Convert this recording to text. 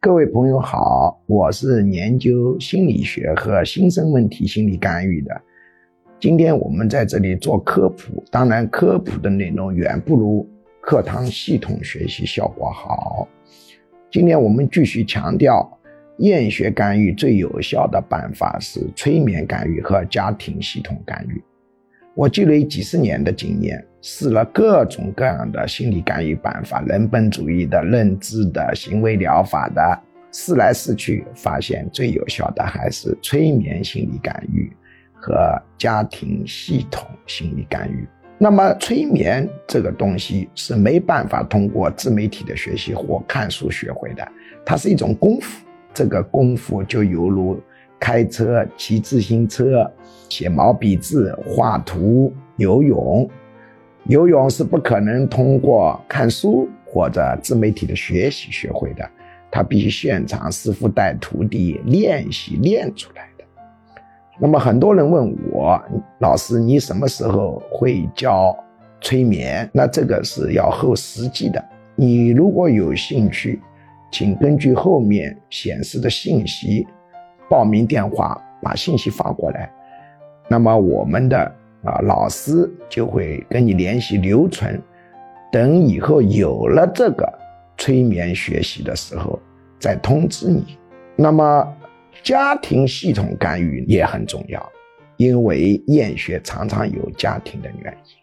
各位朋友好，我是研究心理学和新生问题心理干预的。今天我们在这里做科普，当然科普的内容远不如课堂系统学习效果好。今天我们继续强调，厌学干预最有效的办法是催眠干预和家庭系统干预。我积累几十年的经验。试了各种各样的心理干预办法，人本主义的、认知的、行为疗法的，试来试去，发现最有效的还是催眠心理干预和家庭系统心理干预。那么，催眠这个东西是没办法通过自媒体的学习或看书学会的，它是一种功夫。这个功夫就犹如开车、骑自行车、写毛笔字、画图、游泳。游泳是不可能通过看书或者自媒体的学习学会的，他必须现场师傅带徒弟练习练出来的。那么很多人问我，老师你什么时候会教催眠？那这个是要后实际的。你如果有兴趣，请根据后面显示的信息，报名电话把信息发过来。那么我们的。啊，老师就会跟你联系留存，等以后有了这个催眠学习的时候再通知你。那么家庭系统干预也很重要，因为厌学常常有家庭的原因。